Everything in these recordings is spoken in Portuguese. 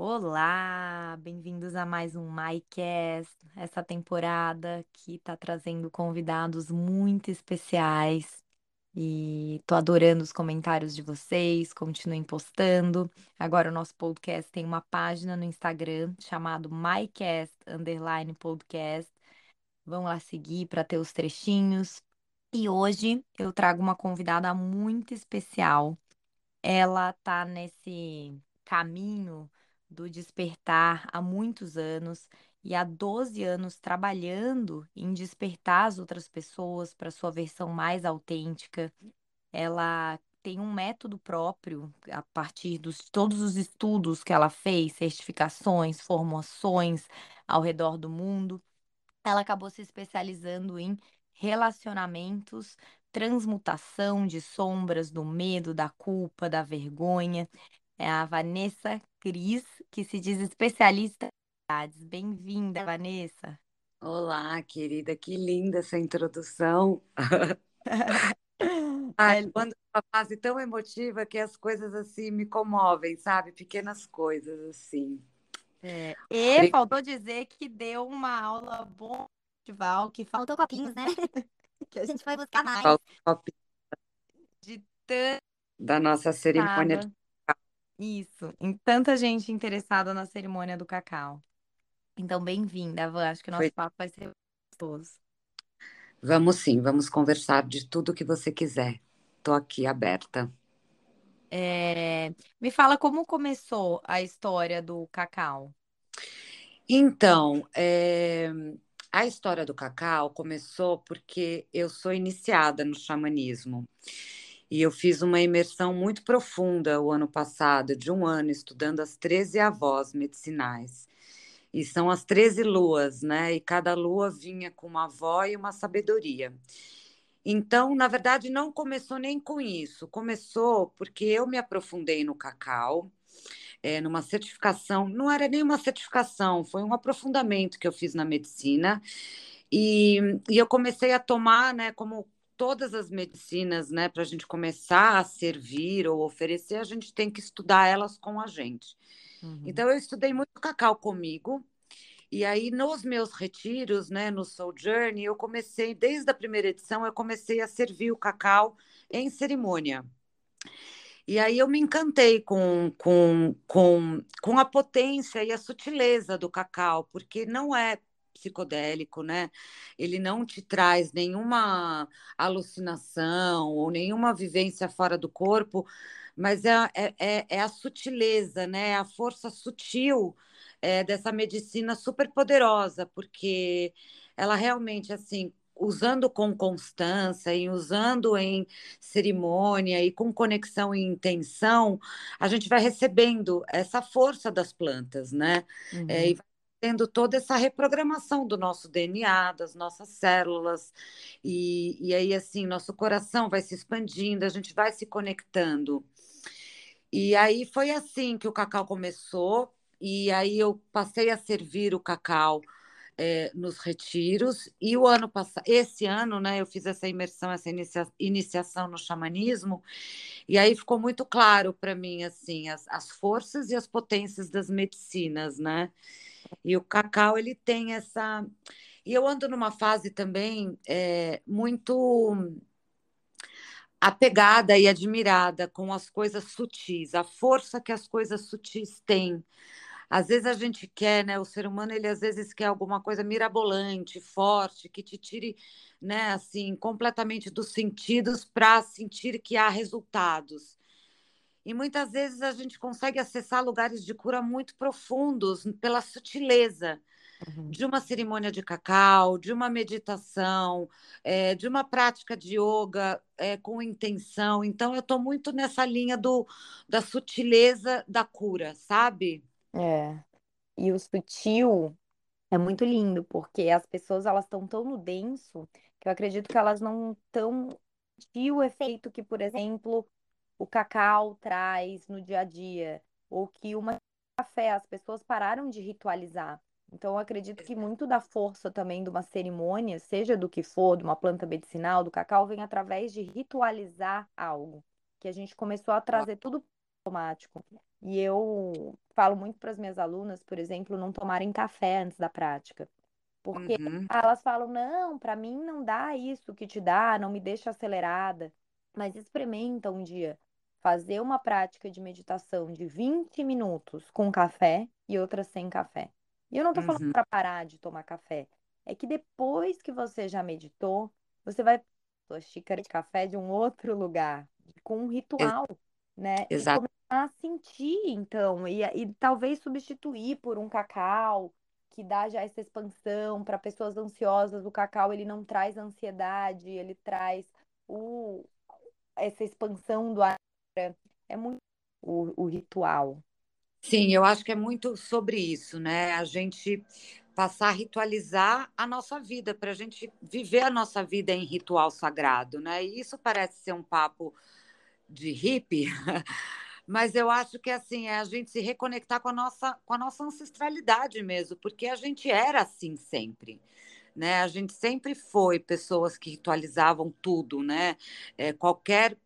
Olá, bem-vindos a mais um MyCast, essa temporada que está trazendo convidados muito especiais. E tô adorando os comentários de vocês, continuem postando. Agora o nosso podcast tem uma página no Instagram chamado MyCast underline podcast. Vão lá seguir para ter os trechinhos. E hoje eu trago uma convidada muito especial. Ela tá nesse caminho do despertar há muitos anos e há 12 anos trabalhando em despertar as outras pessoas para sua versão mais autêntica. Ela tem um método próprio a partir de todos os estudos que ela fez, certificações, formações ao redor do mundo. Ela acabou se especializando em relacionamentos, transmutação de sombras, do medo, da culpa, da vergonha. É a Vanessa Cris, que se diz especialista em verdades. Bem-vinda, Vanessa. Olá, querida, que linda essa introdução. Ai, É, quando uma fase tão emotiva que as coisas assim me comovem, sabe? Pequenas coisas assim. é, E faltou dizer que deu uma aula no festival, que faltou copinhos, né? Que a gente foi buscar mais. Falta um copinho De tanta Da nossa cerimônia de... Isso, em tanta gente interessada na cerimônia do cacau. Então, bem-vinda, Van. Acho que o nosso Foi... papo vai ser gostoso. Vamos sim, vamos conversar de tudo que você quiser. Tô aqui aberta. É, Me fala como começou a história do cacau. Então, é, a história do cacau começou porque eu sou iniciada no xamanismo. E eu fiz uma imersão muito profunda o ano passado, de um ano, estudando as 13 avós medicinais. E são as 13 luas, né? E cada lua vinha com uma avó e uma sabedoria. Então, na verdade, não começou nem com isso. Começou porque eu me aprofundei no cacau, é, numa certificação. Não era nem uma certificação, foi um aprofundamento que eu fiz na medicina. E, e eu comecei a tomar, né, como todas as medicinas, né, para a gente começar a servir ou oferecer, a gente tem que estudar elas com a gente. Uhum. Então, eu estudei muito cacau comigo. E aí, nos meus retiros, né, no Soul Journey, eu comecei, desde a primeira edição, eu comecei a servir o cacau em cerimônia. E aí eu me encantei com, com, com, com a potência e a sutileza do cacau, porque não é psicodélico, né? Ele não te traz nenhuma alucinação ou nenhuma vivência fora do corpo, mas é, é, é, é a sutileza, né? É a força sutil é, dessa medicina super poderosa, porque ela realmente, assim, usando com constância e usando em cerimônia e com conexão e intenção, a gente vai recebendo essa força das plantas, né? Uhum. É, e vai tendo toda essa reprogramação do nosso DNA, das nossas células, e, e aí, assim, nosso coração vai se expandindo, a gente vai se conectando. E aí foi assim que o cacau começou, e aí eu passei a servir o cacau é, nos retiros, e o ano passado, esse ano, né, eu fiz essa imersão, essa inicia iniciação no xamanismo, e aí ficou muito claro para mim, assim, as, as forças e as potências das medicinas, né? E o cacau, ele tem essa. E eu ando numa fase também é, muito apegada e admirada com as coisas sutis, a força que as coisas sutis têm. Às vezes a gente quer, né? O ser humano, ele às vezes quer alguma coisa mirabolante, forte, que te tire, né, assim, completamente dos sentidos para sentir que há resultados. E muitas vezes a gente consegue acessar lugares de cura muito profundos pela sutileza Uhum. de uma cerimônia de cacau, de uma meditação, é, de uma prática de yoga é, com intenção. Então, eu estou muito nessa linha do, da sutileza da cura, sabe? É. E o sutil é muito lindo, porque as pessoas elas estão tão no denso que eu acredito que elas não estão sentir o efeito que, por exemplo, o cacau traz no dia a dia, ou que uma café, as pessoas pararam de ritualizar. Então, eu acredito que muito da força também de uma cerimônia, seja do que for, de uma planta medicinal, do cacau, vem através de ritualizar algo. Que a gente começou a trazer tudo automático. E eu falo muito para as minhas alunas, por exemplo, não tomarem café antes da prática. Porque Uhum. elas falam, não, para mim não dá isso que te dá, não me deixa acelerada. Mas experimenta um dia fazer uma prática de meditação de 20 minutos com café e outra sem café. E eu não tô falando Uhum. para parar de tomar café. É que depois que você já meditou, você vai sua xícara de café de um outro lugar, com um ritual, né? E Exato. começar a sentir, então, e, e talvez substituir por um cacau que dá já essa expansão para pessoas ansiosas. O cacau ele não traz ansiedade, ele traz o, essa expansão do ar. É muito o, o ritual. Sim, eu acho que é muito sobre isso, né? A gente passar a ritualizar a nossa vida, para a gente viver a nossa vida em ritual sagrado, né? E isso parece ser um papo de hippie, mas eu acho que assim é a gente se reconectar com a nossa com a nossa ancestralidade mesmo, porque a gente era assim sempre. Né? A gente sempre foi pessoas que ritualizavam tudo, né? É, qualquer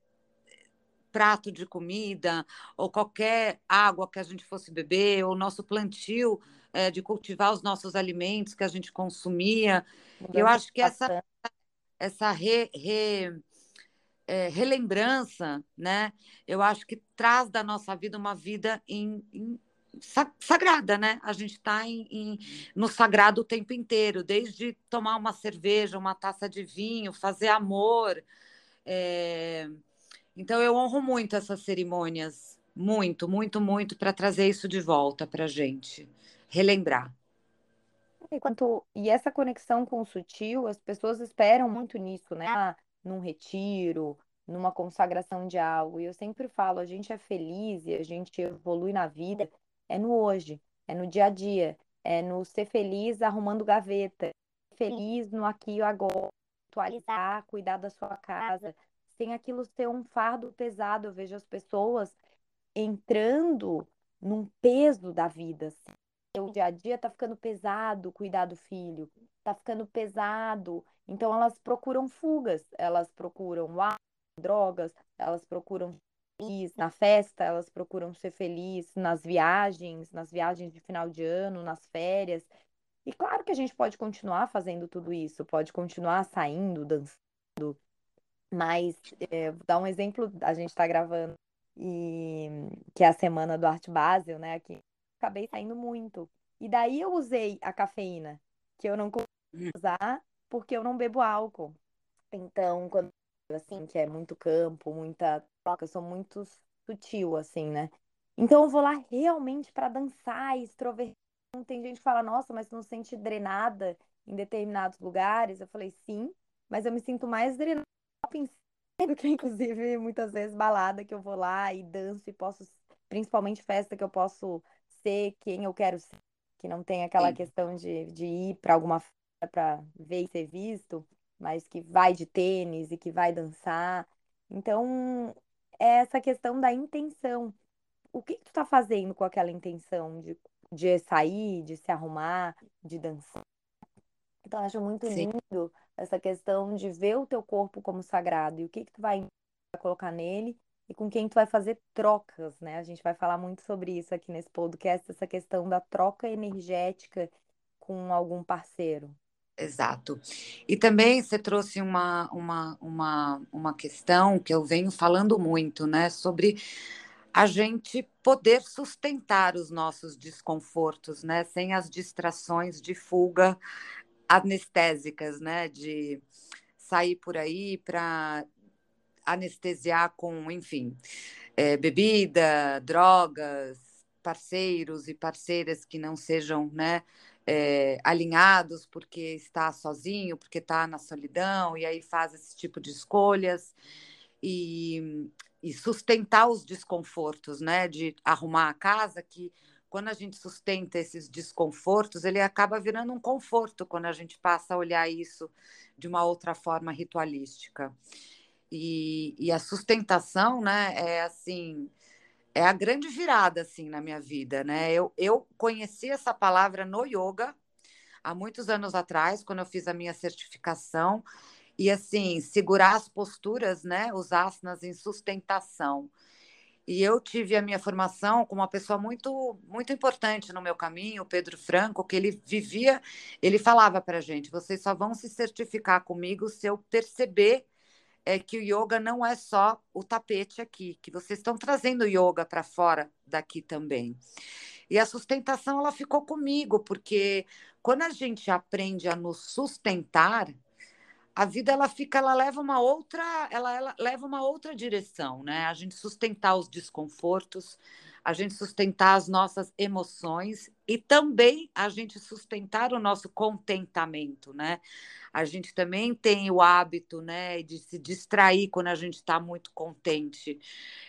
prato de comida ou qualquer água que a gente fosse beber, ou nosso plantio é, de cultivar os nossos alimentos que a gente consumia. Eu Mudança de acho que essa, essa re, re, é, relembrança, né? Eu acho que traz da nossa vida uma vida em, em sagrada, né? A gente está no sagrado o tempo inteiro, desde tomar uma cerveja, uma taça de vinho, fazer amor. É... Então eu honro muito essas cerimônias, muito, muito, muito, para trazer isso de volta para a gente, relembrar. Enquanto, e essa conexão com o sutil, as pessoas esperam muito nisso, né? Ah, num retiro, numa consagração de algo. E eu sempre falo, a gente é feliz e a gente evolui na vida é no hoje, é no dia a dia, é no ser feliz arrumando gaveta, feliz no aqui e agora, atualizar, cuidar da sua casa, sem aquilo ser um fardo pesado. Eu vejo as pessoas entrando num peso da vida. Assim. O dia a dia tá ficando pesado cuidar do filho, tá ficando pesado. Então elas procuram fugas, elas procuram drogas, elas procuram feliz na festa, elas procuram ser felizes nas viagens, nas viagens de final de ano, nas férias. E claro que a gente pode continuar fazendo tudo isso, pode continuar saindo, dançando, mas é, vou dar um exemplo, a gente está gravando e que é a semana do Arte Basel, né? Aqui acabei saindo muito. E daí eu usei a cafeína, que eu não consigo usar porque eu não bebo álcool. Então, quando assim, que é muito campo, muita troca, eu sou muito sutil assim, né? Então eu vou lá realmente para dançar, extroverter. Tem gente que fala, nossa, mas não se sente drenada em determinados lugares? Eu falei, sim, mas eu me sinto mais drenada do que, inclusive, muitas vezes balada que eu vou lá e danço e posso, principalmente festa que eu posso ser quem eu quero ser, que não tem aquela Sim. questão de, de ir para alguma festa para ver e ser visto, mas que vai de tênis e que vai dançar. Então, é essa questão da intenção. O que, que tu tá fazendo com aquela intenção de, de sair, de se arrumar, de dançar? Então, eu acho muito Sim. lindo essa questão de ver o teu corpo como sagrado e o que que tu vai colocar nele e com quem tu vai fazer trocas, né? A gente vai falar muito sobre isso aqui nesse podcast, essa questão da troca energética com algum parceiro. Exato. E também você trouxe uma, uma, uma, uma questão que eu venho falando muito, né? Sobre a gente poder sustentar os nossos desconfortos, né? Sem as distrações de fuga anestésicas, né? De sair por aí para anestesiar com, enfim, é, bebida, drogas, parceiros e parceiras que não sejam, né? É, alinhados porque está sozinho, porque está na solidão, e aí faz esse tipo de escolhas. E, e sustentar os desconfortos, né? De arrumar a casa, que quando a gente sustenta esses desconfortos, ele acaba virando um conforto quando a gente passa a olhar isso de uma outra forma ritualística. E, e a sustentação, né, é assim, é a grande virada assim na minha vida, né? Eu, eu conheci essa palavra no yoga há muitos anos atrás, quando eu fiz a minha certificação, e assim, segurar as posturas, né, os asanas em sustentação. E eu tive a minha formação com uma pessoa muito muito importante no meu caminho, o Pedro Franco, que ele vivia, ele falava para gente: vocês só vão se certificar comigo se eu perceber é que o yoga não é só o tapete aqui, que vocês estão trazendo yoga para fora daqui também. E a sustentação ela ficou comigo, porque quando a gente aprende a nos sustentar, a vida ela fica, ela leva uma outra, ela, ela leva uma outra direção, né? A gente sustentar os desconfortos, a gente sustentar as nossas emoções e também a gente sustentar o nosso contentamento, né? A gente também tem o hábito, né, de se distrair quando a gente está muito contente,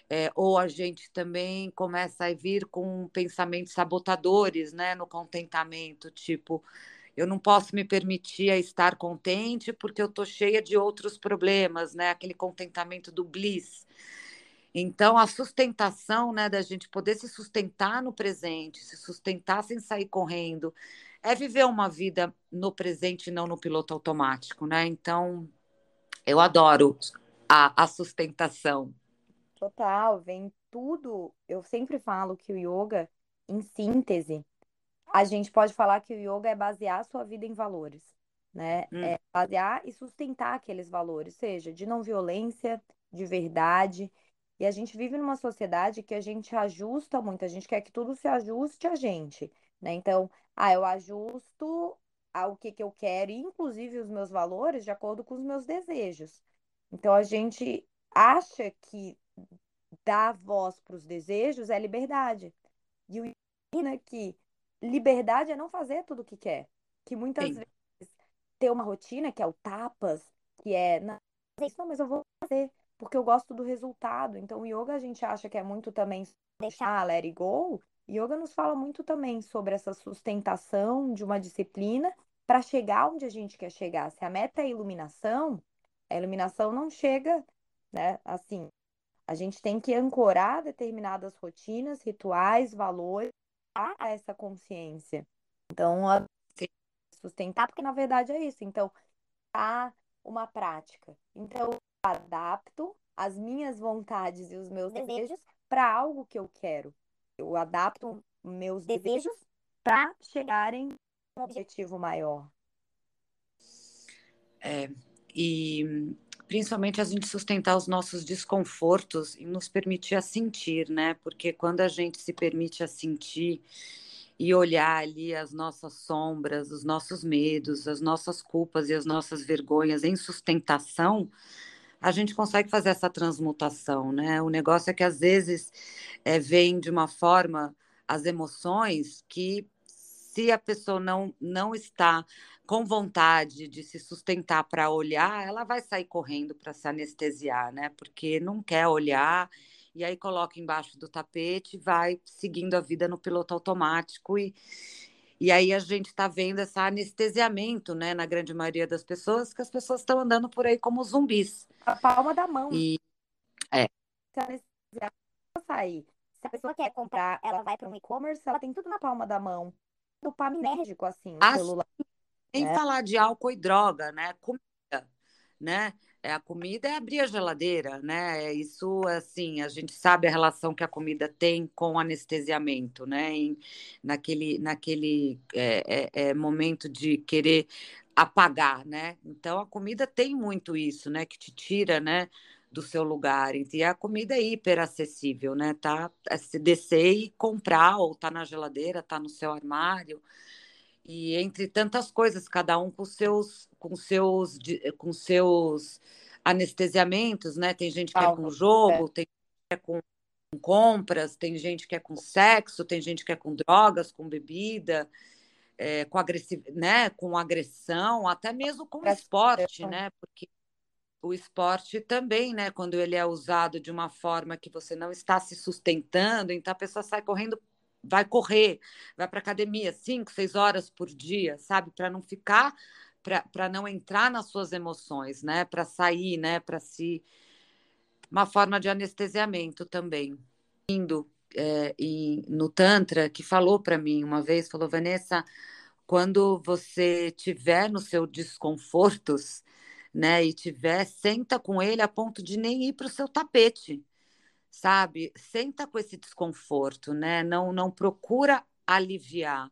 é, ou a gente também começa a vir com pensamentos sabotadores, né, no contentamento, tipo eu não posso me permitir estar contente porque eu estou cheia de outros problemas, né? Aquele contentamento do bliss. Então, a sustentação, né, da gente poder se sustentar no presente, se sustentar sem sair correndo, é viver uma vida no presente e não no piloto automático, né? Então, eu adoro a, a sustentação. Total, vem tudo. Eu sempre falo que o yoga, em síntese, a gente pode falar que o yoga é basear a sua vida em valores, né? Hum. É basear e sustentar aqueles valores, seja de não violência, de verdade. E a gente vive numa sociedade que a gente ajusta muito, a gente quer que tudo se ajuste a gente, né? Então, ah, eu ajusto ao que, que eu quero, inclusive os meus valores, de acordo com os meus desejos. Então, a gente acha que dar voz para os desejos é liberdade. E o né, que liberdade é não fazer tudo o que quer. Que muitas Sim. vezes ter uma rotina, que é o tapas, que é, não, mas eu vou fazer, porque eu gosto do resultado. Então, o yoga a gente acha que é muito também deixar, let it go. Yoga nos fala muito também sobre essa sustentação de uma disciplina para chegar onde a gente quer chegar. Se a meta é a iluminação, a iluminação não chega, né? Assim, a gente tem que ancorar determinadas rotinas, rituais, valores a essa consciência. Então, a... sustentar, porque na verdade é isso. Então, há uma prática. Então, eu adapto as minhas vontades e os meus desejos para algo que eu quero. Eu adapto meus desejos para chegarem a um objetivo maior. É, e principalmente a gente sustentar os nossos desconfortos e nos permitir a sentir, né? Porque quando a gente se permite a sentir e olhar ali as nossas sombras, os nossos medos, as nossas culpas e as nossas vergonhas em sustentação, a gente consegue fazer essa transmutação, né? O negócio é que às vezes é, vem de uma forma as emoções que se a pessoa não, não está com vontade de se sustentar para olhar, ela vai sair correndo para se anestesiar, né? Porque não quer olhar e aí coloca embaixo do tapete, vai seguindo a vida no piloto automático e e aí a gente está vendo esse anestesiamento, né, na grande maioria das pessoas, que as pessoas estão andando por aí como zumbis. A palma da mão. E é. Se anestesiar sair. Se a pessoa quer comprar, ela vai para um e-commerce, ela tem tudo na palma da mão. Dopaminérgico, assim, o assim, celular. Sem é. falar de álcool e droga, né? Comida, né? É, a comida é abrir a geladeira, né? É isso, assim, a gente sabe a relação que a comida tem com o anestesiamento, né? Em, naquele naquele é, é, é, momento de querer apagar, né? Então, a comida tem muito isso, né? Que te tira, né? Do seu lugar. E a comida é hiper acessível, né? Tá? É se descer e comprar, ou tá na geladeira, tá no seu armário e entre tantas coisas, cada um com seus com seus com seus anestesiamentos, né? Tem gente que é com jogo, tem gente que é com compras, tem gente que é com sexo, tem gente que é com drogas, com bebida, é, com agressiv... né? Com agressão, até mesmo com esporte, né? Porque o esporte também, né? Quando ele é usado de uma forma que você não está se sustentando, então a pessoa sai correndo vai correr, vai para academia cinco, seis horas por dia, sabe? Para não ficar, para não entrar nas suas emoções, né? Para sair, né? Para se. Uma forma de anestesiamento também. Indo é, no Tantra, que falou para mim uma vez, falou, Vanessa, quando você tiver no seu desconfortos, né, e tiver, senta com ele a ponto de nem ir para o seu tapete sabe? Senta com esse desconforto, né? Não, não procura aliviar.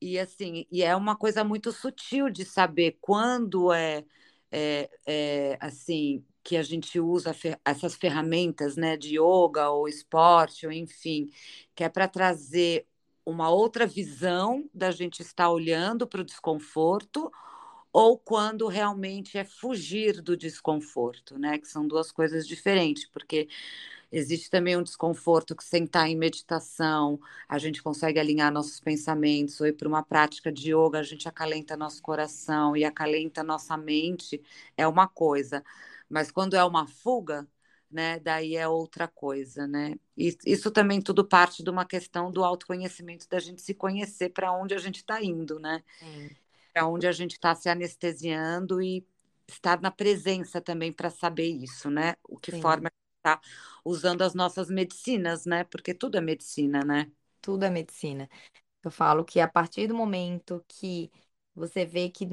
E assim, e é uma coisa muito sutil de saber quando é, é, é assim que a gente usa essas ferramentas, né, de yoga ou esporte, ou enfim, que é para trazer uma outra visão da gente estar olhando para o desconforto ou quando realmente é fugir do desconforto, né? Que são duas coisas diferentes, porque existe também um desconforto que sentar em meditação, a gente consegue alinhar nossos pensamentos, ou ir para uma prática de yoga, a gente acalenta nosso coração e acalenta nossa mente, é uma coisa. Mas quando é uma fuga, né, daí é outra coisa, né? E isso também tudo parte de uma questão do autoconhecimento, da gente se conhecer para onde a gente está indo, né? Sim onde a gente está se anestesiando e estar na presença também para saber isso, né? O que Sim. forma está usando as nossas medicinas, né? Porque tudo é medicina, né? Tudo é medicina. Eu falo que a partir do momento que você vê que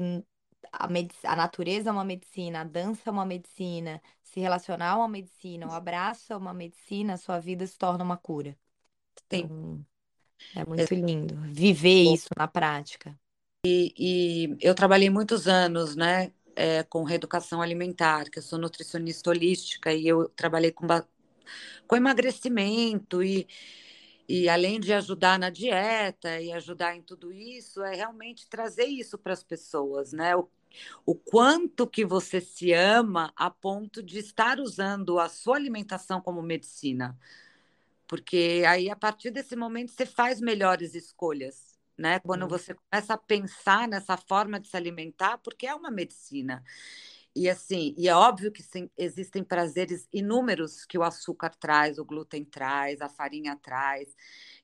a, a natureza é uma medicina, a dança é uma medicina, se relacionar é uma medicina, o abraço é uma medicina, a sua vida se torna uma cura. Então, é muito lindo viver isso na prática. E, e eu trabalhei muitos anos, né, é, com reeducação alimentar, que eu sou nutricionista holística e eu trabalhei com, com emagrecimento e, e além de ajudar na dieta e ajudar em tudo isso, é realmente trazer isso para as pessoas, né? O, o quanto que você se ama a ponto de estar usando a sua alimentação como medicina. Porque aí, a partir desse momento, você faz melhores escolhas né? Quando uhum. você começa a pensar nessa forma de se alimentar, porque é uma medicina. E assim, e é óbvio que sim, existem prazeres inúmeros que o açúcar traz, o glúten traz, a farinha traz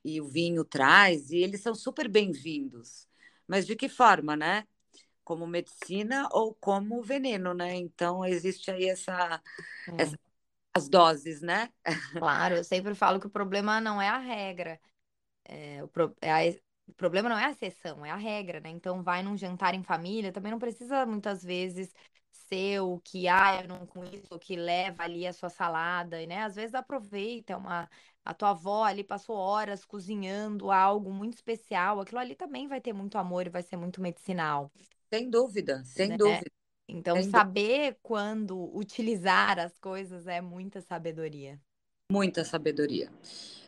e o vinho traz, e eles são super bem-vindos. Mas de que forma, né? Como medicina ou como veneno, né? Então existe aí essa, é. essa as doses, né? Claro, eu sempre falo que o problema não é a regra, é, o é a, o problema não é a exceção, é a regra, né? Então, vai num jantar em família, também não precisa muitas vezes ser o que, ah, eu não com isso, o que leva ali a sua salada, né? Às vezes aproveita uma a tua avó ali passou horas cozinhando algo muito especial, aquilo ali também vai ter muito amor e vai ser muito medicinal. Sem dúvida, sem né? dúvida. Então, sem saber dúvida. quando utilizar as coisas é muita sabedoria. Muita sabedoria.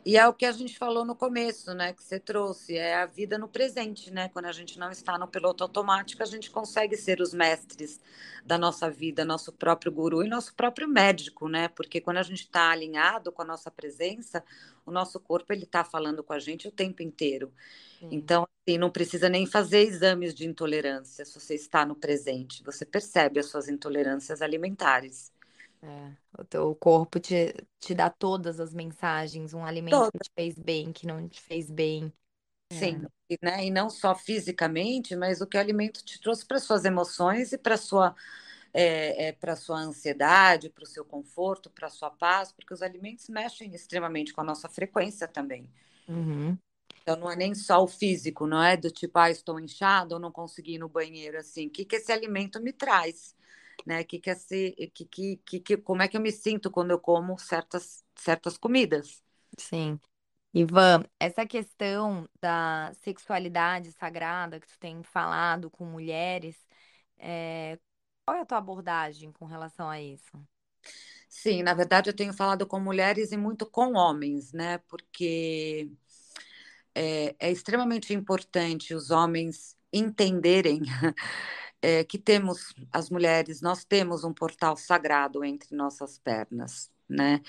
E é o que a gente falou no começo, né? Que você trouxe, é a vida no presente, né? Quando a gente não está no piloto automático, a gente consegue ser os mestres da nossa vida, nosso próprio guru e nosso próprio médico, né? Porque quando a gente está alinhado com a nossa presença, o nosso corpo ele está falando com a gente o tempo inteiro. Sim. Então, assim, não precisa nem fazer exames de intolerância se você está no presente. Você percebe as suas intolerâncias alimentares. É, o teu corpo te, te dá todas as mensagens, um alimento que te fez bem, que não te fez bem. Sim, é. e, né? E não só fisicamente, mas o que o alimento te trouxe para suas emoções e para sua é, é, para sua ansiedade, para o seu conforto, para sua paz, porque os alimentos mexem extremamente com a nossa frequência também. Uhum. Então não é nem só o físico, não é do tipo, ah, estou inchado ou não consegui ir no banheiro, assim, o que, que esse alimento me traz? Né? Que que, é que, que, que, que, como é que eu me sinto quando eu como certas, certas comidas? Sim. Ivan, essa questão da sexualidade sagrada que tu tem falado com mulheres, é... qual é a tua abordagem com relação a isso? Sim, na verdade eu tenho falado com mulheres e muito com homens, né? Porque é, é extremamente importante os homens entenderem é, que temos, as mulheres, nós temos um portal sagrado entre nossas pernas, né?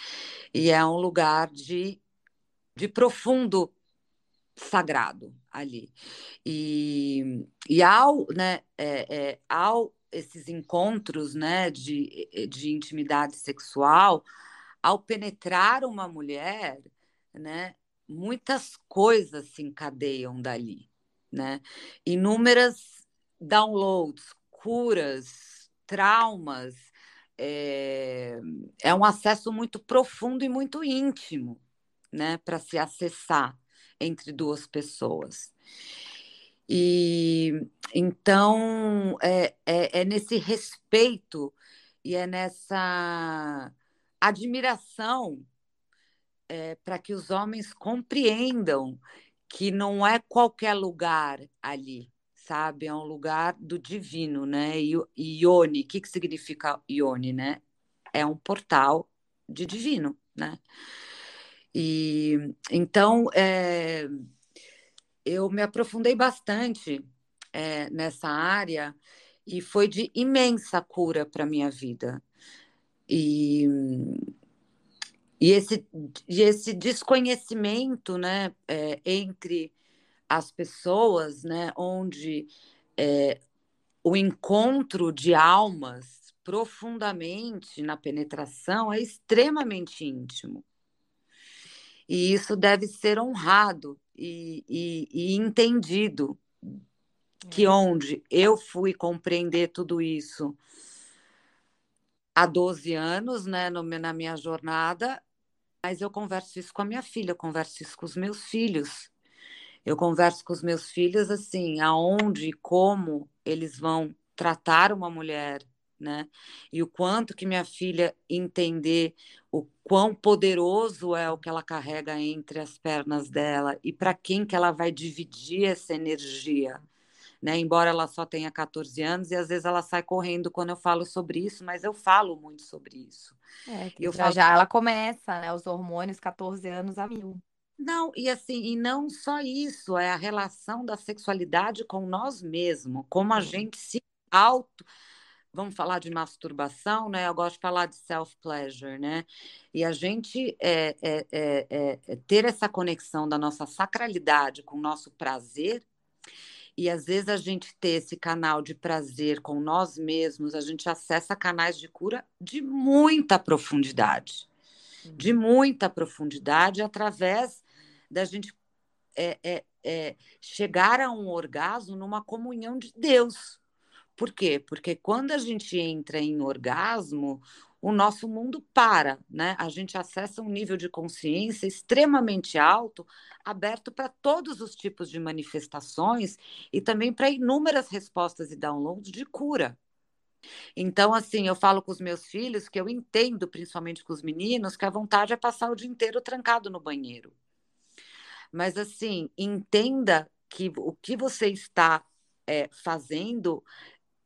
E é um lugar de, de profundo sagrado ali. E, e ao, né, é, é, ao esses encontros né, de, de intimidade sexual, ao penetrar uma mulher, né, muitas coisas se encadeiam dali, né? Inúmeras downloads, curas, traumas. É, é um acesso muito profundo e muito íntimo, né, para se acessar entre duas pessoas. E então é, é, é, nesse respeito e é nessa admiração é, para que os homens compreendam que não é qualquer lugar ali, sabe? É um lugar do divino, né? E Ione, o que, que significa Ione, né? É um portal de divino, né? E então é, eu me aprofundei bastante é, nessa área e foi de imensa cura para minha vida. E, e, esse, e esse desconhecimento né, é, entre as pessoas, né, onde é, o encontro de almas profundamente na penetração é extremamente íntimo. E isso deve ser honrado e, e, e entendido. Que é. onde eu fui compreender tudo isso há 12 anos, né, no, na minha jornada, mas eu converso isso com a minha filha, eu converso isso com os meus filhos. Eu converso com os meus filhos assim, aonde e como eles vão tratar uma mulher, né? E o quanto que minha filha entender o quão poderoso é o que ela carrega entre as pernas dela e para quem que ela vai dividir essa energia. Né? Embora ela só tenha 14 anos e às vezes ela sai correndo quando eu falo sobre isso, mas eu falo muito sobre isso. É, eu já, falo... já ela começa, né? Os hormônios 14 anos a mil. Não, e assim, e não só isso, é a relação da sexualidade com nós mesmos, como a gente se auto vamos falar de masturbação, né? Eu gosto de falar de self-pleasure, né? E a gente é, é, é, é, ter essa conexão da nossa sacralidade com o nosso prazer, e às vezes a gente ter esse canal de prazer com nós mesmos, a gente acessa canais de cura de muita profundidade. De uhum. muita profundidade, através da gente é, é, é, chegar a um orgasmo numa comunhão de Deus. Por quê? Porque quando a gente entra em orgasmo, o nosso mundo para, né? A gente acessa um nível de consciência extremamente alto, aberto para todos os tipos de manifestações e também para inúmeras respostas e downloads de cura. Então, assim, eu falo com os meus filhos que eu entendo, principalmente com os meninos, que a vontade é passar o dia inteiro trancado no banheiro. Mas, assim, entenda que o que você está é, fazendo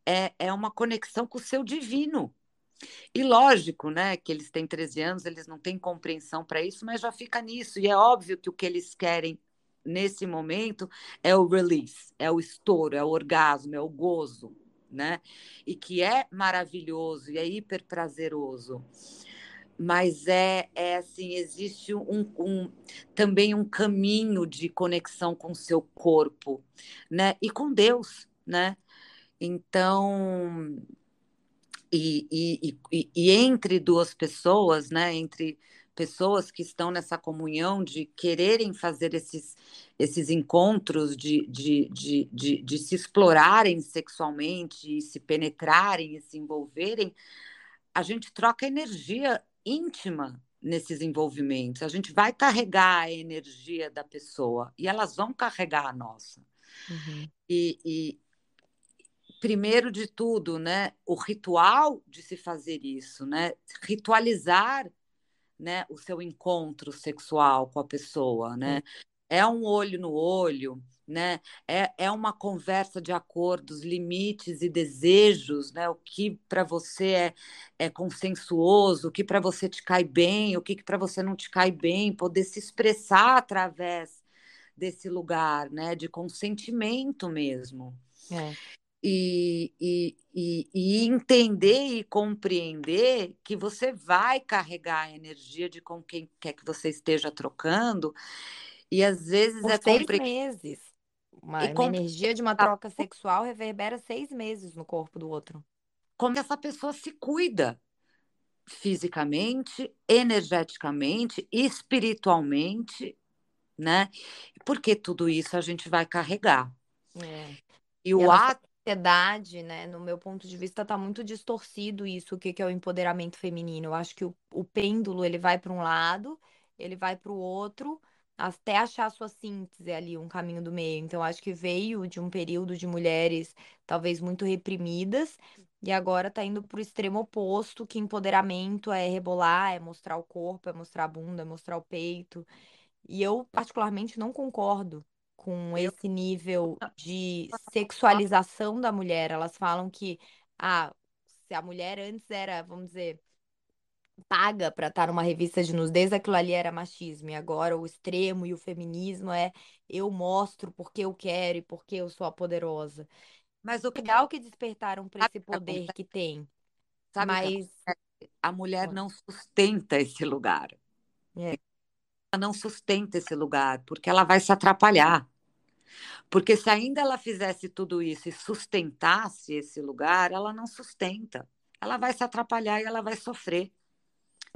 é, é uma conexão com o seu divino. E lógico, né, que eles têm 13 anos, eles não têm compreensão para isso, mas já fica nisso. E é óbvio que o que eles querem nesse momento é o release, é o estouro, é o orgasmo, é o gozo, né? E que é maravilhoso e é hiper prazeroso mas é, é assim, existe um, um, também um caminho de conexão com o seu corpo, né? E com Deus, né? Então, e, e, e, e entre duas pessoas, né? Entre pessoas que estão nessa comunhão de quererem fazer esses, esses encontros, de, de, de, de, de se explorarem sexualmente, se penetrarem e se envolverem, a gente troca energia íntima nesses envolvimentos. A gente vai carregar a energia da pessoa e elas vão carregar a nossa. Uhum. E, e, primeiro de tudo, né, o ritual de se fazer isso, né, ritualizar, né, o seu encontro sexual com a pessoa, né, uhum. é um olho no olho, né? É, é uma conversa de acordos, limites e desejos, né? O que para você é, é consensuoso, o que para você te cai bem, o que para você não te cai bem, poder se expressar através desse lugar, né? De consentimento mesmo. É. E, e, e, e, entender e compreender que você vai carregar a energia de com quem quer que você esteja trocando. E às vezes Por é seis compre... meses. Uma, uma energia de uma troca sexual reverbera seis meses no corpo do outro. Como essa pessoa se cuida fisicamente, energeticamente, espiritualmente, né? Porque tudo isso a gente vai carregar. É. E o ato sociedade, né, no meu ponto de vista, está muito distorcido isso, o que, que é o empoderamento feminino. Eu acho que o, o pêndulo ele vai para um lado, ele vai para o outro, até achar a sua síntese ali, um caminho do meio. Então, acho que veio de um período de mulheres talvez muito reprimidas E agora tá indo pro extremo oposto, que empoderamento é rebolar, é mostrar o corpo, é mostrar a bunda, é mostrar o peito. E eu, particularmente, não concordo com esse nível de sexualização da mulher. Elas falam que ah, se a mulher antes era, vamos dizer, paga para estar numa revista de nudez, aquilo ali era machismo. E agora o extremo e o feminismo é eu mostro porque eu quero e porque eu sou a poderosa. Mas o que Legal que despertaram para esse poder que tem, Sabe mas? A mulher não sustenta esse lugar. é, Ela não sustenta esse lugar, porque ela vai se atrapalhar. Porque se ainda ela fizesse tudo isso e sustentasse esse lugar, ela não sustenta. Ela vai se atrapalhar e ela vai sofrer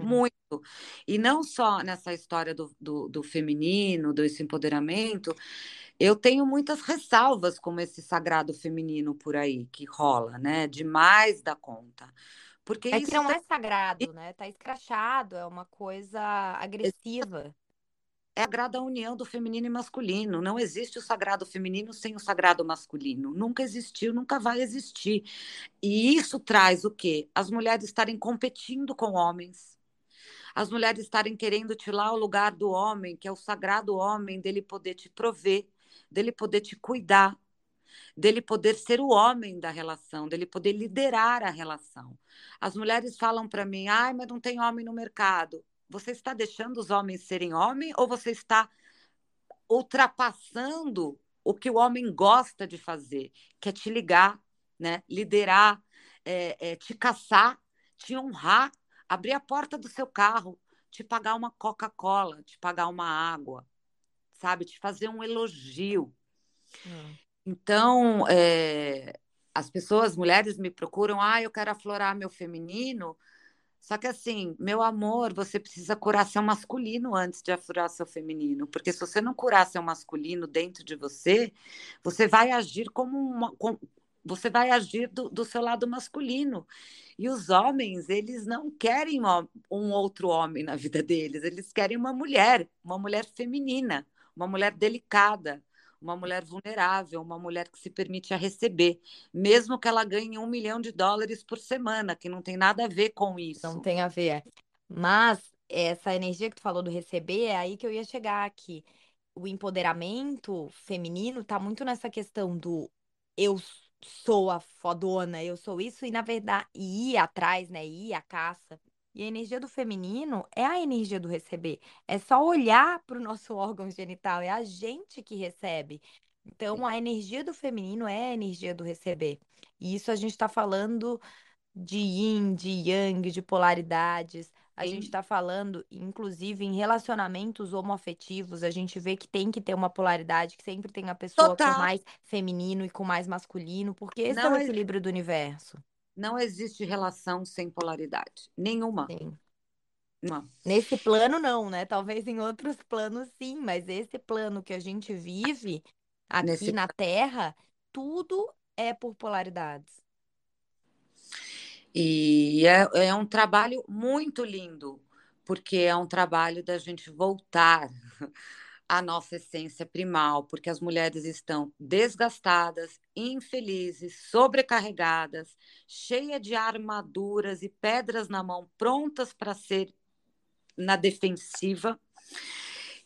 muito. E não só nessa história do, do, do feminino, desse empoderamento, eu tenho muitas ressalvas com esse sagrado feminino por aí que rola, né? Demais da conta. Porque é que isso não é sagrado, né? Tá escrachado, é uma coisa agressiva. é a grada união do feminino e masculino. Não existe o sagrado feminino sem o sagrado masculino. Nunca existiu, nunca vai existir. E isso traz o quê? As mulheres estarem competindo com homens. As mulheres estarem querendo tirar o lugar do homem, que é o sagrado homem, dele poder te prover, dele poder te cuidar, dele poder ser o homem da relação, dele poder liderar a relação. As mulheres falam para mim: ai, mas não tem homem no mercado. Você está deixando os homens serem homem ou você está ultrapassando o que o homem gosta de fazer, que é te ligar, né? liderar, é, é, te caçar, te honrar, abrir a porta do seu carro, te pagar uma Coca-Cola, te pagar uma água, sabe? Te fazer um elogio. Hum. Então, é, as pessoas, mulheres, me procuram, ah, eu quero aflorar meu feminino. Só que assim, meu amor, você precisa curar seu masculino antes de aflorar seu feminino, porque se você não curar seu masculino dentro de você, você vai agir como uma, com, você vai agir do, do, seu lado masculino. E os homens, eles não querem um outro homem na vida deles, eles querem uma mulher, uma mulher feminina, uma mulher delicada, uma mulher vulnerável, uma mulher que se permite a receber, mesmo que ela ganhe um milhão de dólares por semana, que não tem nada a ver com isso. Não tem a ver. Mas essa energia que tu falou do receber, é aí que eu ia chegar aqui. O empoderamento feminino tá muito nessa questão do eu sou a fodona, eu sou isso, e na verdade, ir atrás, né? Ir à caça. E a energia do feminino é a energia do receber. É só olhar para o nosso órgão genital, é a gente que recebe. Então, a energia do feminino é a energia do receber. E isso a gente está falando de yin, de yang, de polaridades. A Sim. gente está falando, inclusive, em relacionamentos homoafetivos, a gente vê que tem que ter uma polaridade, que sempre tem a pessoa Total. com mais feminino e com mais masculino, porque esse é Não o existe. equilíbrio do universo. Não existe relação sem polaridade. Nenhuma. Sim. Nenhuma. Nesse plano, não, né? Talvez em outros planos, sim, mas esse plano que a gente vive aqui Nesse na Terra, tudo é por polaridades. E é, é um trabalho muito lindo, porque é um trabalho da gente voltar à nossa essência primal, porque as mulheres estão desgastadas, infelizes, sobrecarregadas, cheias de armaduras e pedras na mão, prontas para ser na defensiva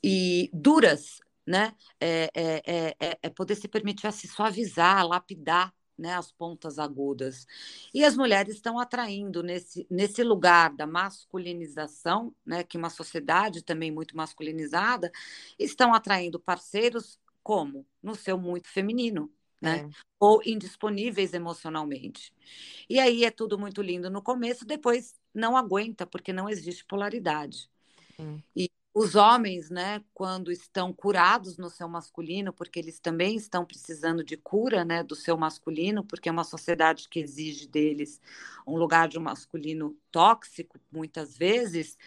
e duras, né? É, é, é, é poder se permitir a se suavizar, lapidar né, as pontas agudas. E as mulheres estão atraindo nesse, nesse lugar da masculinização, né, que uma sociedade também muito masculinizada, estão atraindo parceiros como? No seu muito feminino. Né? É. Ou indisponíveis emocionalmente. E aí é tudo muito lindo no começo, depois não aguenta, porque não existe polaridade. Hum. E os homens, né, quando estão curados no seu masculino, porque eles também estão precisando de cura, né, do seu masculino, porque é uma sociedade que exige deles um lugar de um masculino tóxico, muitas vezes.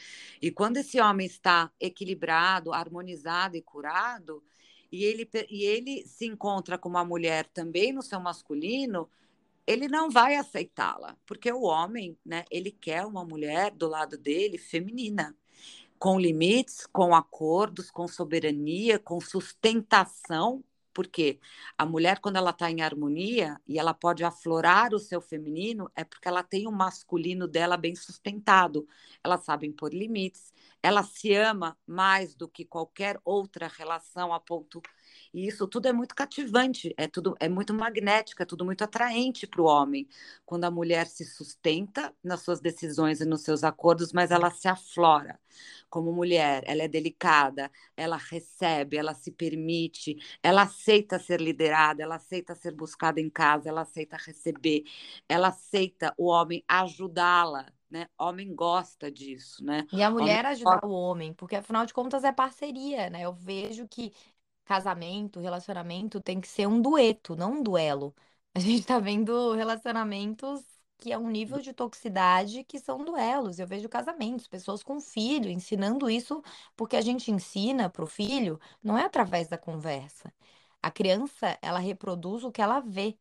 E quando esse homem está equilibrado, harmonizado e curado, e ele, e ele se encontra com uma mulher também no seu masculino, ele não vai aceitá-la, porque o homem, né, ele quer uma mulher do lado dele feminina com limites, com acordos, com soberania, com sustentação, Porque a mulher, quando ela está em harmonia e ela pode aflorar o seu feminino, é porque ela tem o masculino dela bem sustentado. Ela sabe impor limites, ela se ama mais do que qualquer outra relação a ponto e isso tudo é muito cativante, é tudo é muito magnético, é tudo muito atraente para o homem. Quando a mulher se sustenta nas suas decisões e nos seus acordos, mas ela se aflora como mulher, ela é delicada, ela recebe, ela se permite, ela aceita ser liderada, ela aceita ser buscada em casa, ela aceita receber, ela aceita o homem ajudá-la, né? Homem gosta disso, né? E a Homem mulher ajudar o homem, porque afinal de contas é parceria, né? Eu vejo que casamento, relacionamento tem que ser um dueto, não um duelo. A gente tá vendo relacionamentos que é um nível de toxicidade que são duelos. Eu vejo casamentos, pessoas com filho ensinando isso porque a gente ensina pro filho não é através da conversa. A criança, ela reproduz o que ela vê,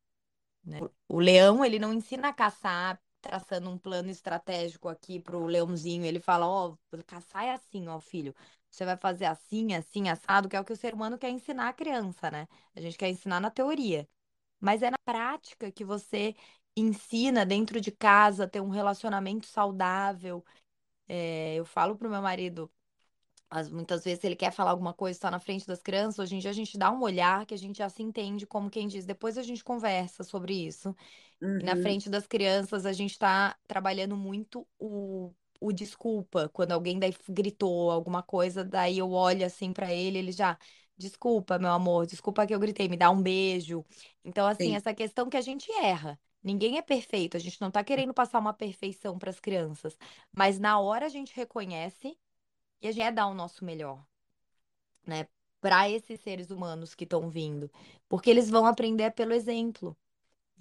né? O leão, ele não ensina a caçar traçando um plano estratégico aqui pro leãozinho. Ele fala, ó, oh, caçar é assim, ó, filho. Você vai fazer assim, assim, assado, que é o que o ser humano quer ensinar a criança, né? A gente quer ensinar na teoria. Mas é na prática que você ensina dentro de casa ter um relacionamento saudável. É, eu falo pro meu marido, as, muitas vezes ele quer falar alguma coisa, está na frente das crianças, hoje em dia a gente dá um olhar que a gente já se entende como quem diz, depois a gente conversa sobre isso. E na Uhum, frente das crianças a gente está trabalhando muito o o desculpa, quando alguém daí gritou alguma coisa, daí eu olho assim pra ele, ele já, desculpa, meu amor, desculpa que eu gritei, me dá um beijo. Então, assim, sim, essa questão que a gente erra. Ninguém é perfeito, a gente não tá querendo passar uma perfeição para as crianças, mas na hora a gente reconhece e a gente é dar o nosso melhor, né? Para esses seres humanos que estão vindo, porque eles vão aprender pelo exemplo.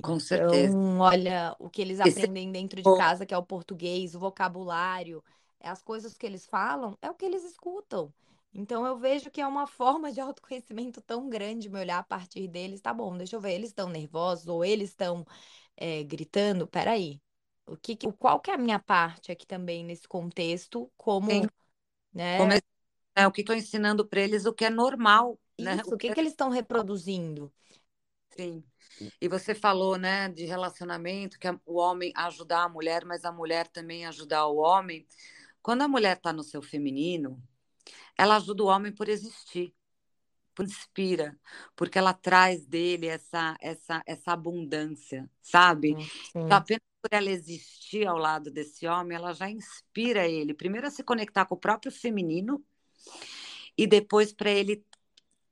Com certeza. Então, olha, o que eles aprendem dentro de casa, que é o português, o vocabulário, as coisas que eles falam, é o que eles escutam. Então, eu vejo que é uma forma de autoconhecimento tão grande me olhar a partir deles. Tá bom, deixa eu ver, eles estão nervosos ou eles estão é, gritando? Peraí, o que, que- qual que é a minha parte aqui também nesse contexto, como, como né? é, é, o que estou ensinando para eles o que é normal, né? Isso, O o que que é que eles estão reproduzindo? sim. E você falou, né, de relacionamento, que o homem ajudar a mulher, mas a mulher também ajudar o homem. Quando a mulher está no seu feminino, ela ajuda o homem por existir, por inspira, porque ela traz dele essa essa essa abundância, sabe? Hum, Então, Sim, apenas por ela existir ao lado desse homem, ela já inspira ele, primeiro a se conectar com o próprio feminino e depois para ele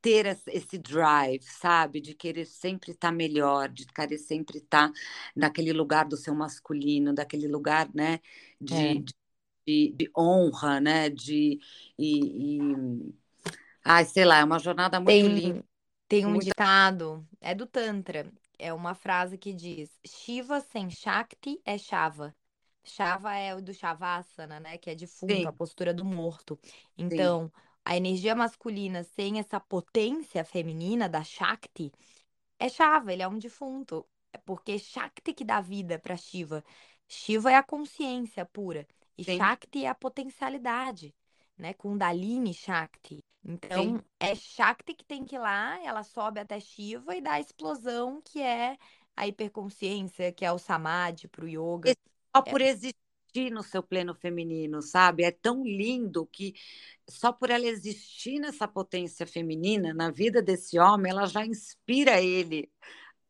ter esse drive, sabe? De querer sempre estar melhor, de querer sempre estar naquele lugar do seu masculino, daquele lugar, né? é. De, de, de honra, né? De e, e, ai, sei lá, é uma jornada muito Tem, linda, tem um muito ditado, é do Tantra, é uma frase que diz: Shiva sem Shakti é Shava. Shava é o do Shavasana, né? Que é defunto, a sim, postura do morto. sim, Então, a energia masculina sem essa potência feminina da Shakti é Shava, ele é um defunto. É porque Shakti que dá vida para Shiva. Shiva é a consciência pura e sim, Shakti é a potencialidade, né? Kundalini Shakti. sim. Então, é Shakti que tem que ir lá, ela sobe até Shiva e dá a explosão que é a hiperconsciência, que é o samadhi pro yoga. Só É, por existir no seu pleno feminino, sabe? É tão lindo que só por ela existir nessa potência feminina na vida desse homem, ela já inspira ele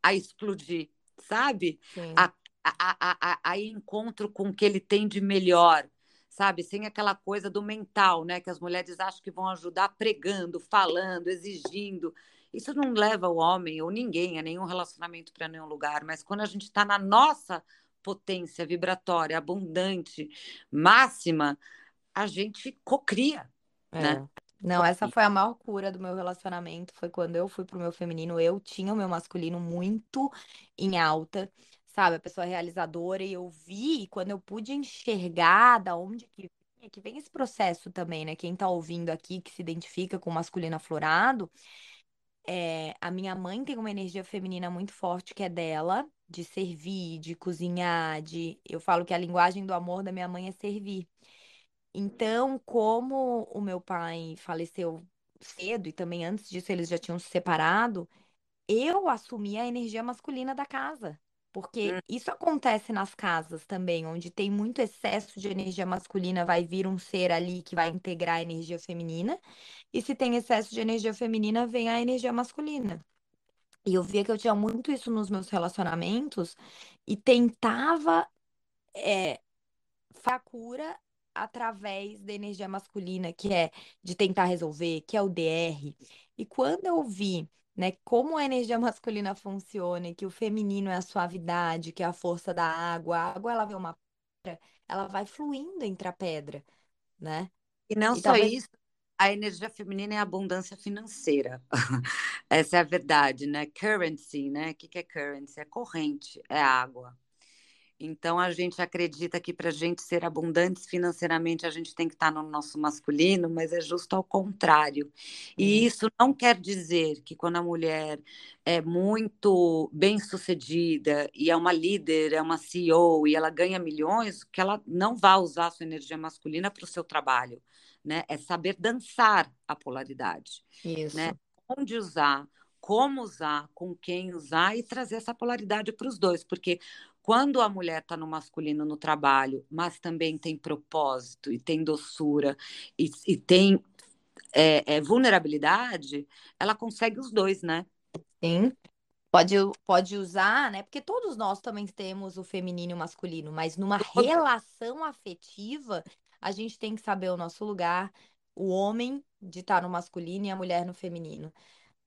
a explodir, sabe? sim, A, a, a, a, encontro com o que ele tem de melhor, sabe? Sem aquela coisa do mental, né? Que as mulheres acham que vão ajudar pregando, falando, exigindo. Isso não leva o homem ou ninguém a nenhum relacionamento para nenhum lugar, mas quando a gente está na nossa potência vibratória, abundante, máxima, a gente cocria, né? é. Não, essa foi a maior cura do meu relacionamento. Foi quando eu fui pro meu feminino. Eu tinha o meu masculino muito em alta, sabe? A pessoa realizadora. E eu vi, quando eu pude enxergar da onde que vinha, que vem esse processo também, né? Quem tá ouvindo aqui, que se identifica com o masculino aflorado, é, a minha mãe tem uma energia feminina muito forte que é dela, de servir, de cozinhar, de. Eu falo que a linguagem do amor da minha mãe é servir. Então, como o meu pai faleceu cedo e também antes disso eles já tinham se separado, eu assumi a energia masculina da casa. Porque Hum, isso acontece nas casas também, onde tem muito excesso de energia masculina, vai vir um ser ali que vai integrar a energia feminina. E se tem excesso de energia feminina, vem a energia masculina. E eu via que eu tinha muito isso nos meus relacionamentos e tentava é, a cura através da energia masculina, que é de tentar resolver, que é o DR. E quando eu vi, né, como a energia masculina funciona, e que o feminino é a suavidade, que é a força da água, a água ela vê uma pedra, ela vai fluindo entre a pedra, né? E não E só talvez isso, a energia feminina é abundância financeira. Essa é a verdade, né? Currency, né? O que que é currency? É corrente, é água. Então a gente acredita que para a gente ser abundantes financeiramente a gente tem que estar no nosso masculino, mas é justo ao contrário. E sim, isso não quer dizer que quando a mulher é muito bem-sucedida e é uma líder, é uma CEO e ela ganha milhões, que ela não vá usar a sua energia masculina para o seu trabalho, né? É saber dançar a polaridade, né? isso. Onde usar, como usar, com quem usar e trazer essa polaridade para os dois, porque quando a mulher está no masculino no trabalho, mas também tem propósito e tem doçura e, e tem é, é, vulnerabilidade, ela consegue os dois, né? Sim. Pode, pode usar, né? Porque todos nós também temos o feminino e o masculino, mas numa relação afetiva, a gente tem que saber o nosso lugar, o homem de estar no masculino e a mulher no feminino.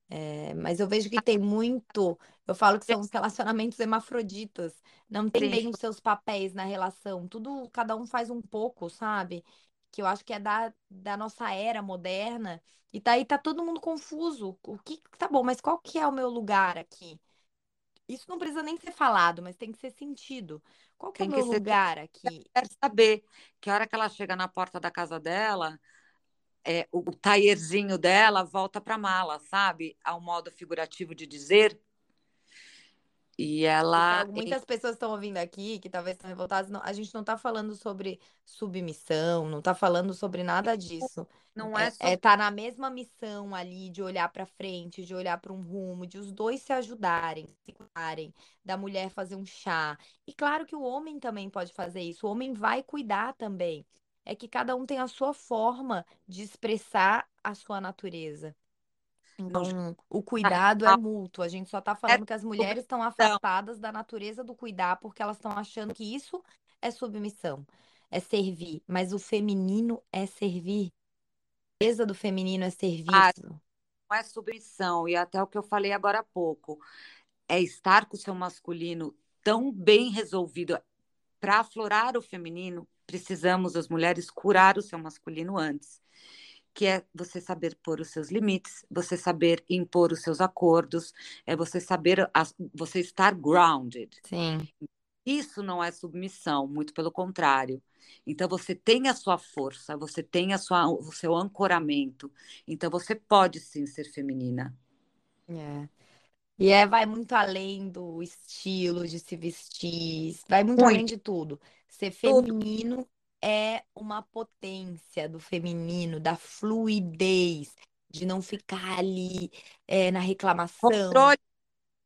É, mas eu vejo que tem muito. Eu falo que são os relacionamentos hermafroditas. Não tem bem os seus papéis na relação. Tudo, cada um faz um pouco, sabe? Que eu acho que é da, da nossa era moderna. E daí tá todo mundo confuso. O que tá bom, mas qual que é o meu lugar aqui? Isso não precisa nem ser falado, mas tem que ser sentido. Qual que é o tem meu que ser lugar aqui? quer saber que a hora que ela chega na porta da casa dela, é, o, taierzinho dela volta para a mala, sabe? Ao modo figurativo de dizer. E Porque ela al- muitas pessoas estão ouvindo aqui, que talvez estão revoltadas, não- a gente não está falando sobre submissão, não está falando sobre nada disso. não é É, é tá na mesma missão ali de olhar para frente, de olhar para um rumo, de os dois se ajudarem, se cuidarem, da mulher fazer um chá. E claro que o homem também pode fazer isso, o homem vai cuidar também. É que cada um tem a sua forma de expressar a sua natureza. Então, o tá cuidado é real, mútuo. A gente só está é falando que as mulheres estão afastadas da natureza do cuidar porque elas estão achando que isso é submissão, é servir. Mas o feminino é servir. A beleza do feminino é Ah, serviço. não é submissão. E até o que eu falei agora há pouco. É estar com o seu masculino tão bem resolvido. Para aflorar o feminino, precisamos, as mulheres, curar o seu masculino antes. que é você saber pôr os seus limites, você saber impor os seus acordos, é você saber, você estar grounded. Sim. Isso não é submissão, muito pelo contrário. Então você tem a sua força, você tem a sua, o seu ancoramento. Então você pode sim ser feminina. É. E é, vai muito além do estilo de se vestir, vai muito além Muito, de tudo. Ser tudo. feminino é uma potência do feminino, da fluidez, de não ficar ali, é, na reclamação. Controle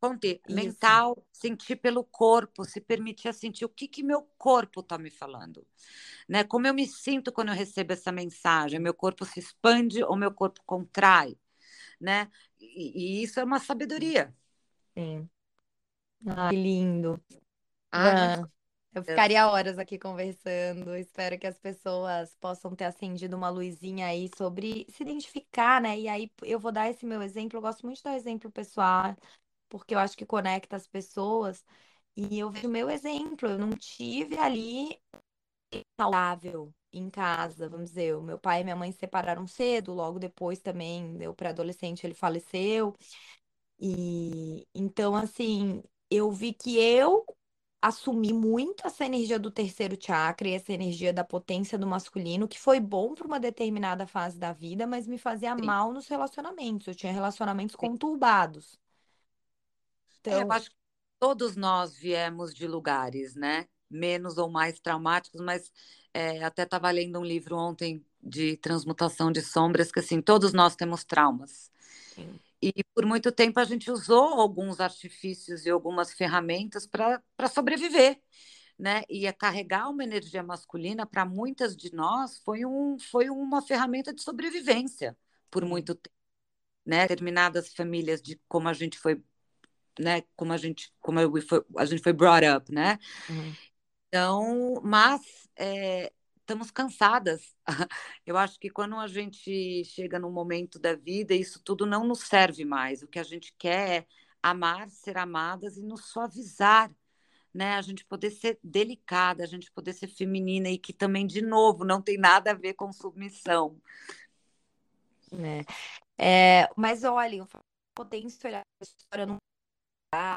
conter, mental, sentir pelo corpo, se permitir sentir o que que meu corpo está me falando, né? Como eu me sinto quando eu recebo essa mensagem? Meu corpo se expande ou meu corpo contrai, né? E, e isso é uma sabedoria. sim. Ai, que lindo. Ah, Van, eu ficaria horas aqui conversando. Espero que as pessoas possam ter acendido uma luzinha aí sobre se identificar, né? E aí eu vou dar esse meu exemplo. Eu gosto muito de dar exemplo pessoal, porque eu acho que conecta as pessoas. E eu vejo o meu exemplo. Eu não tive ali saudável em casa, vamos dizer. O meu pai e minha mãe se separaram cedo, logo depois também, eu pré-adolescente, ele faleceu. E então, assim, eu vi que eu assumi muito essa energia do terceiro chakra e essa energia da potência do masculino, que foi bom para uma determinada fase da vida, mas me fazia Sim, mal nos relacionamentos. Eu tinha relacionamentos sim. conturbados. É, eu Então, acho que todos nós viemos de lugares, né? Menos ou mais traumáticos, mas é, até estava lendo um livro ontem de transmutação de sombras, que assim, todos nós temos traumas. E por muito tempo a gente usou alguns artifícios e algumas ferramentas para sobreviver, né? E a carregar uma energia masculina para muitas de nós foi, um, foi uma ferramenta de sobrevivência por muito tempo, né? Determinadas famílias de como a gente foi, né? Como a gente, como eu, a gente foi brought up, né? Uhum. Então, mas é, estamos cansadas. Eu acho que quando a gente chega num momento da vida, isso tudo não nos serve mais. O que a gente quer é amar, ser amadas e nos suavizar, né? A gente poder ser delicada, a gente poder ser feminina e que também, de novo, não tem nada a ver com submissão. né? É, mas olha, eu potência olhar a história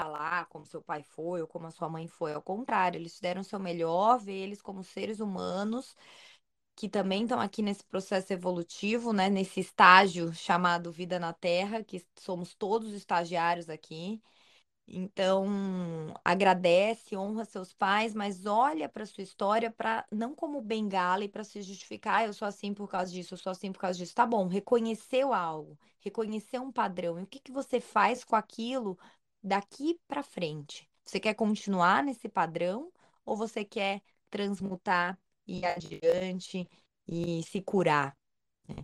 lá como seu pai foi ou como a sua mãe foi, ao contrário, eles deram o seu melhor, ver eles como seres humanos que também estão aqui nesse processo evolutivo, né? Nesse estágio chamado vida na Terra, que somos todos estagiários aqui. Então, agradece, honra seus pais, mas olha para sua história para não como bengala e para se justificar, "Ah, eu sou assim por causa disso, eu sou assim por causa disso. Tá bom, reconheceu algo, reconheceu um padrão. E o que que você faz com aquilo daqui para frente? Você quer continuar nesse padrão ou você quer transmutar, ir adiante e se curar?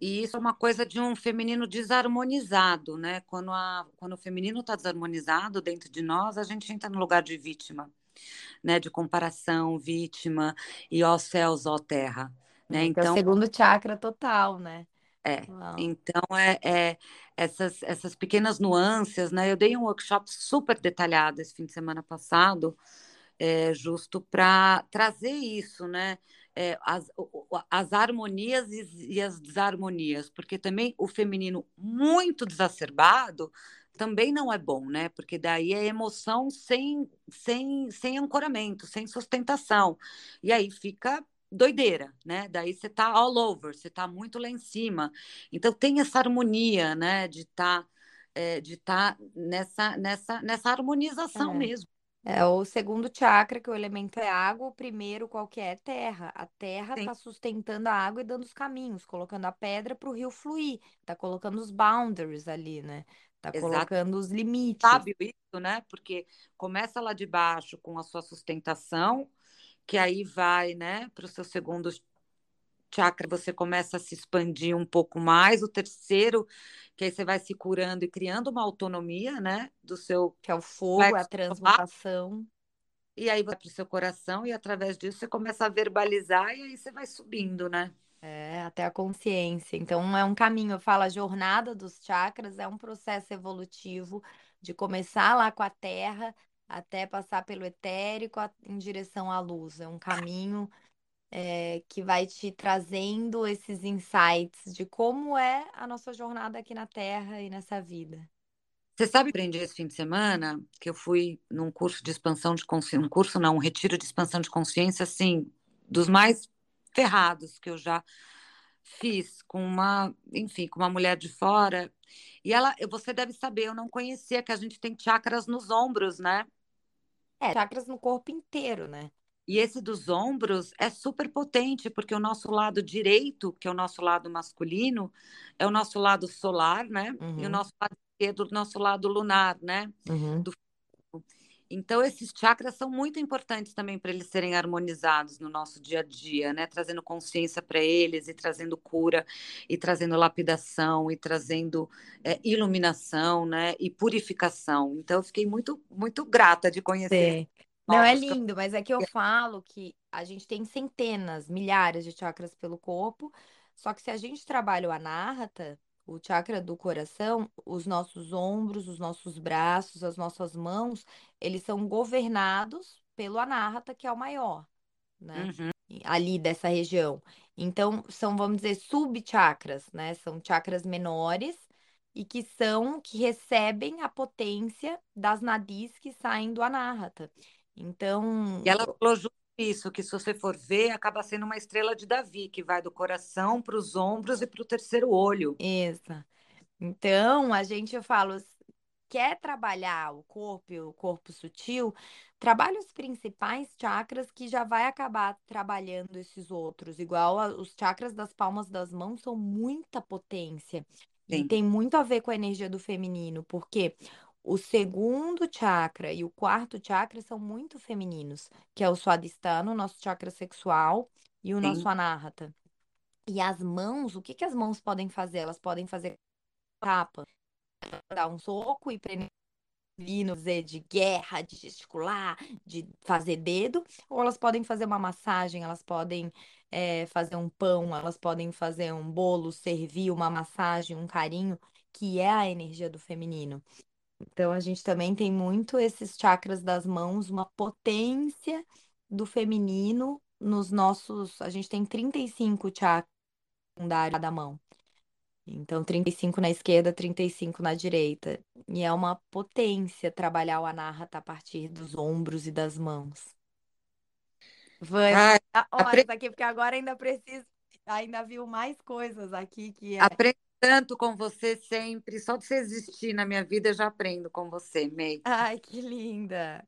E isso é uma coisa de um feminino desarmonizado, né? Quando, a, quando o feminino está desarmonizado dentro de nós, a gente entra no lugar de vítima, né? De comparação, vítima, e ó céus, ó terra, né? É, que é o Então, segundo chakra total, né? É. Uau. Então, é, é essas, essas pequenas nuances, né? Eu dei um workshop super detalhado esse fim de semana passado, é, justo para trazer isso, né? É, as, as harmonias e, e as desarmonias, porque também o feminino muito exacerbado também não é bom, né? Porque daí é emoção sem, sem, sem ancoramento, sem sustentação. E aí fica doideira, né? Daí você tá all over, você tá muito lá em cima. Então tem essa harmonia, né? De tá, é, de tá nessa, nessa, nessa harmonização mesmo. É o segundo chakra, que o elemento é água, o primeiro qualquer é terra. A terra está sustentando a água e dando os caminhos, colocando a pedra para o rio fluir, tá colocando os boundaries ali, né? Tá exato. colocando os limites. Sábio isso, né? Porque começa lá de baixo com a sua sustentação, que aí vai, né, para o seu segundo chakra, você começa a se expandir um pouco mais. O terceiro, que aí você vai se curando e criando uma autonomia, né, do seu Que é o fogo, é a transmutação. E aí vai para o seu coração e através disso você começa a verbalizar e aí você vai subindo, né? É, até a consciência. Então, é um caminho. Eu falo, a jornada dos chakras é um processo evolutivo de começar lá com a terra até passar pelo etérico em direção à luz. É um caminho, é, que vai te trazendo esses insights de como é a nossa jornada aqui na Terra e nessa vida. Você sabe, aprendi esse fim de semana que eu fui num curso de expansão de consciência, um curso não, um retiro de expansão de consciência, assim, dos mais ferrados que eu já fiz com uma, enfim, com uma mulher de fora. E ela, você deve saber, eu não conhecia que a gente tem chakras nos ombros, né? É, chakras no corpo inteiro, né? E esse dos ombros é super potente, porque o nosso lado direito, que é o nosso lado masculino, é o nosso lado solar, né? E o Uhum, nosso lado esquerdo, o nosso lado lunar, né? uhum. Do Então, esses chakras são muito importantes também para eles serem harmonizados no nosso dia a dia, né? Trazendo consciência para eles, e trazendo cura, e trazendo lapidação, e trazendo é, iluminação, né? E purificação. Então, eu fiquei muito, muito grata de conhecer. Não, é lindo, mas é que eu falo que a gente tem centenas, milhares de chakras pelo corpo, só que se a gente trabalha o Anahata, o chakra do coração, os nossos ombros, os nossos braços, as nossas mãos, eles são governados pelo Anahata, que é o maior, né? Uhum. E- Ali dessa região. Então, são, vamos dizer, subchakras, né? São chakras menores e que são, que recebem a potência das nadis que saem do Anahata. E Então, ela falou isso, que se você for ver, acaba sendo uma estrela de Davi, que vai do coração para os ombros e para o terceiro olho. essa. Então, a gente, eu falo, quer trabalhar o corpo e o corpo sutil, trabalha os principais chakras que já vai acabar trabalhando esses outros. Igual a- os chakras das palmas das mãos são muita potência. E Sim. tem muito a ver com a energia do feminino, porque o segundo chakra e o quarto chakra são muito femininos, que é o Swadhisthana, o nosso chakra sexual, e o nosso Sim. Anahata. E as mãos, o que que as mãos podem fazer? Elas podem fazer tapa, dar um soco e prender dizer de guerra, de gesticular, de fazer dedo, ou elas podem fazer uma massagem, elas podem é, fazer um pão, elas podem fazer um bolo, servir uma massagem, um carinho, que é a energia do feminino. Então a gente também tem muito esses chakras das mãos, uma potência do feminino nos nossos. A gente tem 35 chakras secundários da mão. Então, 35 na esquerda, 35 na direita. E é uma potência trabalhar o anahata a partir dos ombros e das mãos. Vamos Ai, apre- horas aqui, porque agora ainda preciso, ainda viu mais coisas aqui que é. Tanto com você sempre. Só de você existir na minha vida, eu já aprendo com você, May. Ai, que linda!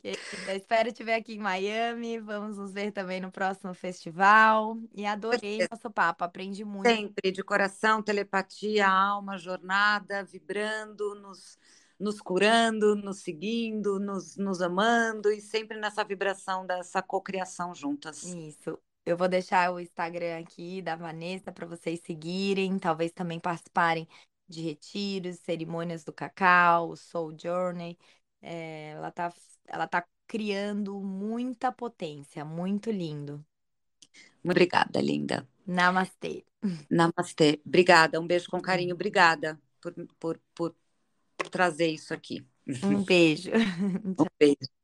Querida, espero te ver aqui em Miami. Vamos nos ver também no próximo festival. E adorei nosso papo, aprendi muito. Sempre, de coração, telepatia, alma, jornada, vibrando, nos, nos curando, nos seguindo, nos, nos amando e sempre nessa vibração dessa cocriação juntas. Isso. Eu vou deixar o Instagram aqui da Vanessa para vocês seguirem, talvez também participarem de retiros, cerimônias do cacau, Soul Journey. É, ela tá, ela tá criando muita potência, muito lindo. Obrigada, linda. Namastê. Namastê. Obrigada, um beijo com carinho. Obrigada por, por, por trazer isso aqui. Um beijo. Um beijo.